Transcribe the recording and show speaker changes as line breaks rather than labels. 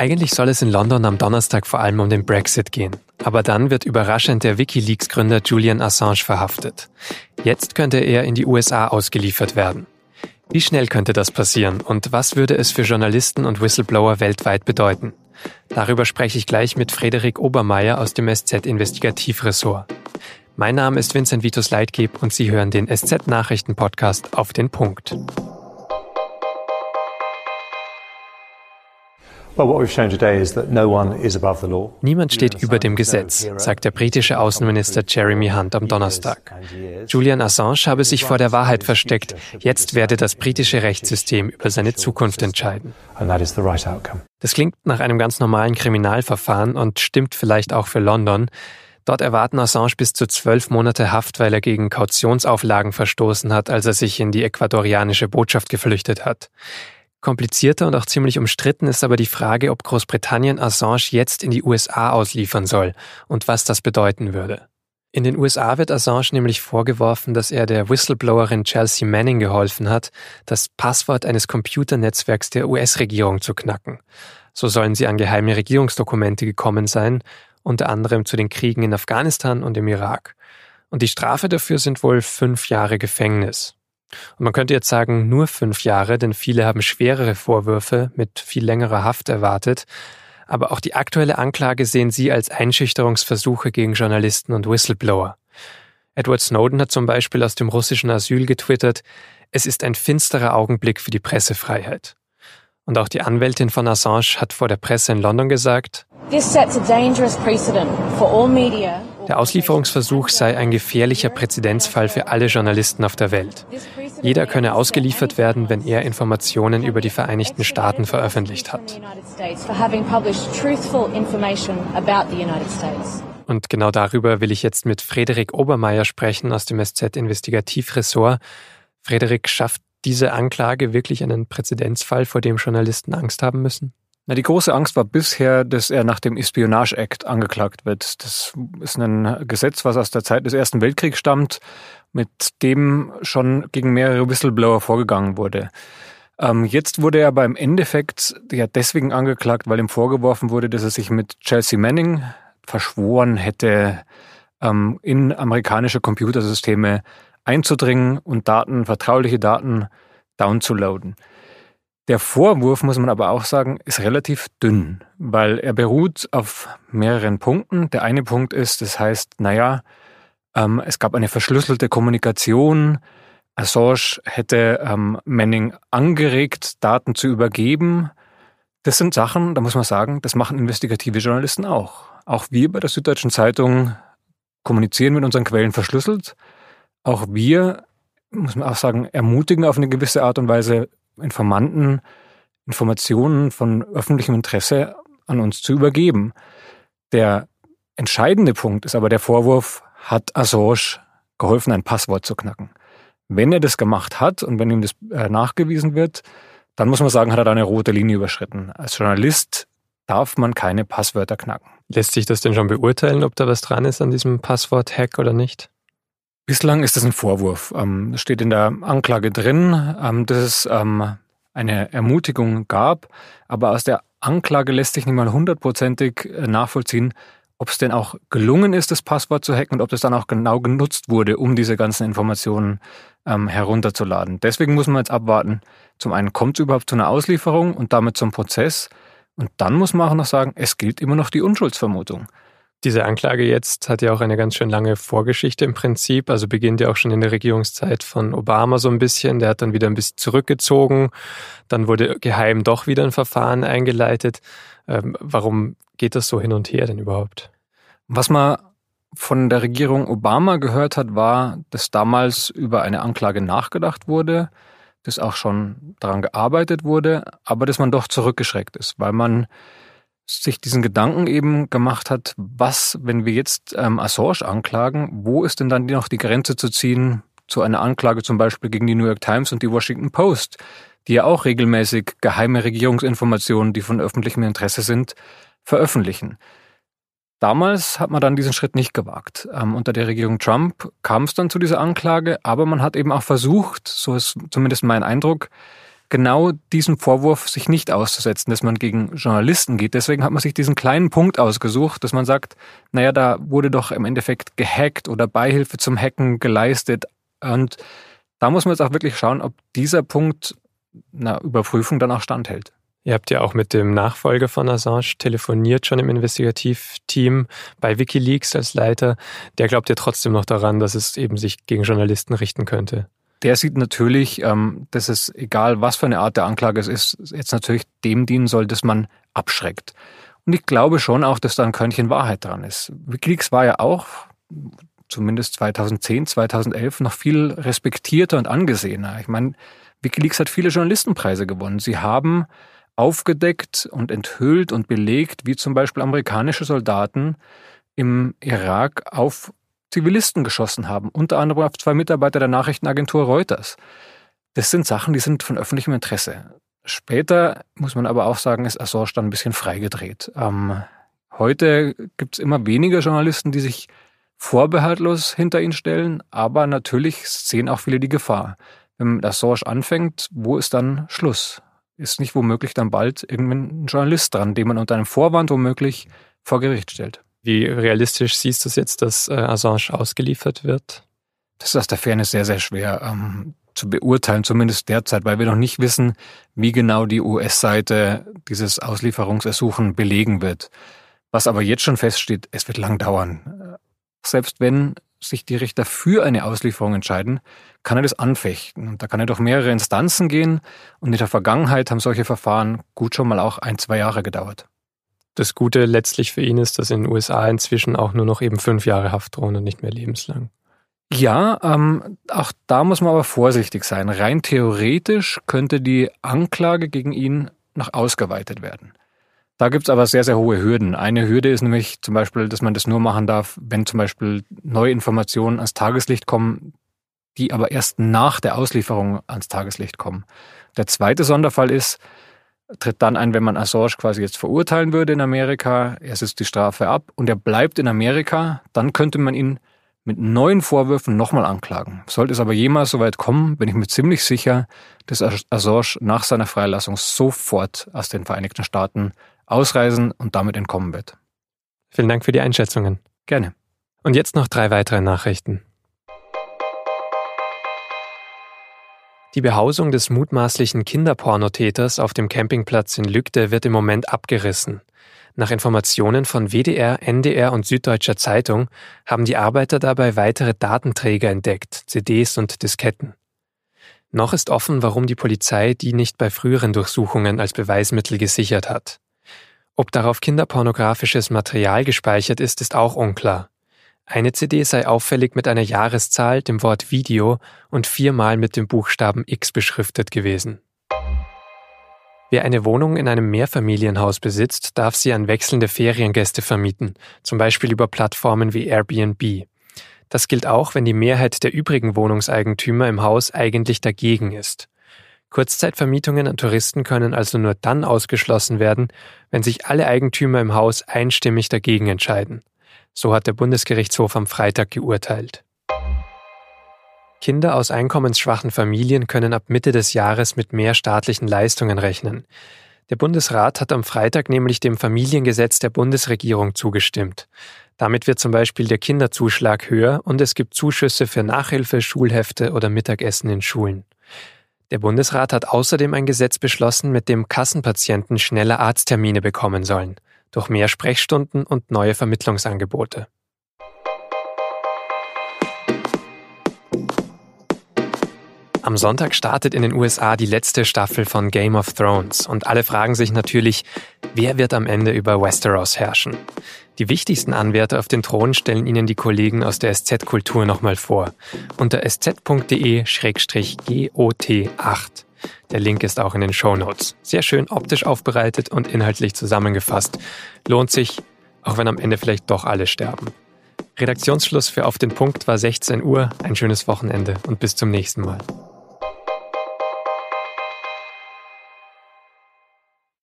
Eigentlich soll es in London am Donnerstag vor allem um den Brexit gehen. Aber dann wird überraschend der Wikileaks-Gründer Julian Assange verhaftet. Jetzt könnte er in die USA ausgeliefert werden. Wie schnell könnte das passieren und was würde es für Journalisten und Whistleblower weltweit bedeuten? Darüber spreche ich gleich mit Frederik Obermeier aus dem SZ-Investigativressort. Mein Name ist Vincent Vitus Leitgeb und Sie hören den SZ-Nachrichten-Podcast auf den Punkt. Niemand steht über dem Gesetz, sagt der britische Außenminister Jeremy Hunt am Donnerstag. Julian Assange habe sich vor der Wahrheit versteckt. Jetzt werde das britische Rechtssystem über seine Zukunft entscheiden. Das klingt nach einem ganz normalen Kriminalverfahren und stimmt vielleicht auch für London. Dort erwarten Assange bis zu zwölf Monate Haft, weil er gegen Kautionsauflagen verstoßen hat, als er sich in die ecuadorianische Botschaft geflüchtet hat. Komplizierter und auch ziemlich umstritten ist aber die Frage, ob Großbritannien Assange jetzt in die USA ausliefern soll und was das bedeuten würde. In den USA wird Assange nämlich vorgeworfen, dass er der Whistleblowerin Chelsea Manning geholfen hat, das Passwort eines Computernetzwerks der US-Regierung zu knacken. So sollen sie an geheime Regierungsdokumente gekommen sein, unter anderem zu den Kriegen in Afghanistan und im Irak. Und die Strafe dafür sind wohl fünf Jahre Gefängnis. Und man könnte jetzt sagen, nur fünf Jahre, denn viele haben schwerere Vorwürfe mit viel längerer Haft erwartet. Aber auch die aktuelle Anklage sehen sie als Einschüchterungsversuche gegen Journalisten und Whistleblower. Edward Snowden hat zum Beispiel aus dem russischen Asyl getwittert, es ist ein finsterer Augenblick für die Pressefreiheit. Und auch die Anwältin von Assange hat vor der Presse in London gesagt, This sets a dangerous precedent for all media der Auslieferungsversuch sei ein gefährlicher Präzedenzfall für alle Journalisten auf der Welt. Jeder könne ausgeliefert werden, wenn er Informationen über die Vereinigten Staaten veröffentlicht hat. Und genau darüber will ich jetzt mit Frederik Obermeier sprechen aus dem SZ-Investigativressort. Frederik, schafft diese Anklage wirklich einen Präzedenzfall, vor dem Journalisten Angst haben müssen?
Na, die große Angst war bisher, dass er nach dem Espionage Act angeklagt wird. Das ist ein Gesetz, was aus der Zeit des Ersten Weltkriegs stammt, mit dem schon gegen mehrere Whistleblower vorgegangen wurde. Ähm, jetzt wurde er beim Endeffekt ja deswegen angeklagt, weil ihm vorgeworfen wurde, dass er sich mit Chelsea Manning verschworen hätte, ähm, in amerikanische Computersysteme einzudringen und Daten, vertrauliche Daten downzuladen. Der Vorwurf, muss man aber auch sagen, ist relativ dünn, weil er beruht auf mehreren Punkten. Der eine Punkt ist, das heißt, naja, ähm, es gab eine verschlüsselte Kommunikation. Assange hätte ähm, Manning angeregt, Daten zu übergeben. Das sind Sachen, da muss man sagen, das machen investigative Journalisten auch. Auch wir bei der Süddeutschen Zeitung kommunizieren mit unseren Quellen verschlüsselt. Auch wir, muss man auch sagen, ermutigen auf eine gewisse Art und Weise Informanten Informationen von öffentlichem Interesse an uns zu übergeben. Der entscheidende Punkt ist aber der Vorwurf, hat Assange geholfen, ein Passwort zu knacken. Wenn er das gemacht hat und wenn ihm das äh, nachgewiesen wird, dann muss man sagen, hat er da eine rote Linie überschritten. Als Journalist darf man keine Passwörter knacken.
Lässt sich das denn schon beurteilen, ob da was dran ist an diesem Passwort-Hack oder nicht?
Bislang ist das ein Vorwurf. Ähm, steht in der Anklage drin, ähm, dass es ähm, eine Ermutigung gab, aber aus der Anklage lässt sich nicht mal hundertprozentig äh, nachvollziehen, ob es denn auch gelungen ist, das Passwort zu hacken und ob das dann auch genau genutzt wurde, um diese ganzen Informationen ähm, herunterzuladen. Deswegen muss man jetzt abwarten. Zum einen kommt es überhaupt zu einer Auslieferung und damit zum Prozess. Und dann muss man auch noch sagen, es gilt immer noch die Unschuldsvermutung.
Diese Anklage jetzt hat ja auch eine ganz schön lange Vorgeschichte im Prinzip. Also beginnt ja auch schon in der Regierungszeit von Obama so ein bisschen. Der hat dann wieder ein bisschen zurückgezogen. Dann wurde geheim doch wieder ein Verfahren eingeleitet. Ähm, warum geht das so hin und her denn überhaupt?
Was man von der Regierung Obama gehört hat, war, dass damals über eine Anklage nachgedacht wurde, dass auch schon daran gearbeitet wurde, aber dass man doch zurückgeschreckt ist, weil man sich diesen Gedanken eben gemacht hat, was, wenn wir jetzt ähm, Assange anklagen, wo ist denn dann noch die Grenze zu ziehen zu einer Anklage zum Beispiel gegen die New York Times und die Washington Post, die ja auch regelmäßig geheime Regierungsinformationen, die von öffentlichem Interesse sind, veröffentlichen. Damals hat man dann diesen Schritt nicht gewagt. Ähm, unter der Regierung Trump kam es dann zu dieser Anklage, aber man hat eben auch versucht, so ist zumindest mein Eindruck, genau diesen Vorwurf sich nicht auszusetzen, dass man gegen Journalisten geht. Deswegen hat man sich diesen kleinen Punkt ausgesucht, dass man sagt, naja, da wurde doch im Endeffekt gehackt oder Beihilfe zum Hacken geleistet. Und da muss man jetzt auch wirklich schauen, ob dieser Punkt einer Überprüfung dann auch standhält.
Ihr habt ja auch mit dem Nachfolger von Assange telefoniert, schon im Investigativteam bei Wikileaks als Leiter. Der glaubt ja trotzdem noch daran, dass es eben sich gegen Journalisten richten könnte.
Der sieht natürlich, ähm, dass es, egal was für eine Art der Anklage es ist, jetzt natürlich dem dienen soll, dass man abschreckt. Und ich glaube schon auch, dass da ein Körnchen Wahrheit dran ist. Wikileaks war ja auch, zumindest 2010, 2011, noch viel respektierter und angesehener. Ich meine, Wikileaks hat viele Journalistenpreise gewonnen. Sie haben aufgedeckt und enthüllt und belegt, wie zum Beispiel amerikanische Soldaten im Irak auf Zivilisten geschossen haben, unter anderem auf zwei Mitarbeiter der Nachrichtenagentur Reuters. Das sind Sachen, die sind von öffentlichem Interesse. Später muss man aber auch sagen, ist Assange dann ein bisschen freigedreht. Ähm, heute gibt es immer weniger Journalisten, die sich vorbehaltlos hinter ihn stellen, aber natürlich sehen auch viele die Gefahr. Wenn Assange anfängt, wo ist dann Schluss? ist nicht womöglich dann bald irgendein Journalist dran, den man unter einem Vorwand womöglich vor Gericht stellt.
Wie realistisch siehst du es jetzt, dass äh, Assange ausgeliefert wird?
Das ist aus der Ferne sehr, sehr schwer ähm, zu beurteilen, zumindest derzeit, weil wir noch nicht wissen, wie genau die US-Seite dieses Auslieferungsersuchen belegen wird. Was aber jetzt schon feststeht, es wird lang dauern. Selbst wenn sich die Richter für eine Auslieferung entscheiden, kann er das anfechten. Und da kann er durch mehrere Instanzen gehen. Und in der Vergangenheit haben solche Verfahren gut schon mal auch ein, zwei Jahre gedauert.
Das Gute letztlich für ihn ist, dass in den USA inzwischen auch nur noch eben fünf Jahre Haft drohen und nicht mehr lebenslang.
Ja, ähm, auch da muss man aber vorsichtig sein. Rein theoretisch könnte die Anklage gegen ihn noch ausgeweitet werden. Da gibt's aber sehr, sehr hohe Hürden. Eine Hürde ist nämlich zum Beispiel, dass man das nur machen darf, wenn zum Beispiel neue Informationen ans Tageslicht kommen, die aber erst nach der Auslieferung ans Tageslicht kommen. Der zweite Sonderfall ist, tritt dann ein, wenn man Assange quasi jetzt verurteilen würde in Amerika, er sitzt die Strafe ab und er bleibt in Amerika, dann könnte man ihn mit neuen Vorwürfen nochmal anklagen. Sollte es aber jemals soweit kommen, bin ich mir ziemlich sicher, dass Assange nach seiner Freilassung sofort aus den Vereinigten Staaten ausreisen und damit entkommen wird.
Vielen Dank für die Einschätzungen.
Gerne.
Und jetzt noch drei weitere Nachrichten. Die Behausung des mutmaßlichen Kinderpornotäters auf dem Campingplatz in Lügde wird im Moment abgerissen. Nach Informationen von WDR, NDR und Süddeutscher Zeitung haben die Arbeiter dabei weitere Datenträger entdeckt, CDs und Disketten. Noch ist offen, warum die Polizei die nicht bei früheren Durchsuchungen als Beweismittel gesichert hat. Ob darauf kinderpornografisches Material gespeichert ist, ist auch unklar. Eine CD sei auffällig mit einer Jahreszahl, dem Wort Video und viermal mit dem Buchstaben X beschriftet gewesen. Wer eine Wohnung in einem Mehrfamilienhaus besitzt, darf sie an wechselnde Feriengäste vermieten, zum Beispiel über Plattformen wie Airbnb. Das gilt auch, wenn die Mehrheit der übrigen Wohnungseigentümer im Haus eigentlich dagegen ist. Kurzzeitvermietungen an Touristen können also nur dann ausgeschlossen werden, wenn sich alle Eigentümer im Haus einstimmig dagegen entscheiden. So hat der Bundesgerichtshof am Freitag geurteilt. Kinder aus einkommensschwachen Familien können ab Mitte des Jahres mit mehr staatlichen Leistungen rechnen. Der Bundesrat hat am Freitag nämlich dem Familiengesetz der Bundesregierung zugestimmt. Damit wird zum Beispiel der Kinderzuschlag höher und es gibt Zuschüsse für Nachhilfe, Schulhefte oder Mittagessen in Schulen. Der Bundesrat hat außerdem ein Gesetz beschlossen, mit dem Kassenpatienten schneller Arzttermine bekommen sollen, durch mehr Sprechstunden und neue Vermittlungsangebote. Am Sonntag startet in den USA die letzte Staffel von Game of Thrones und alle fragen sich natürlich, wer wird am Ende über Westeros herrschen? Die wichtigsten Anwärter auf den Thron stellen Ihnen die Kollegen aus der SZ-Kultur nochmal vor. Unter sz.de-got8. Der Link ist auch in den Show Notes. Sehr schön optisch aufbereitet und inhaltlich zusammengefasst. Lohnt sich, auch wenn am Ende vielleicht doch alle sterben. Redaktionsschluss für Auf den Punkt war 16 Uhr. Ein schönes Wochenende und bis zum nächsten Mal.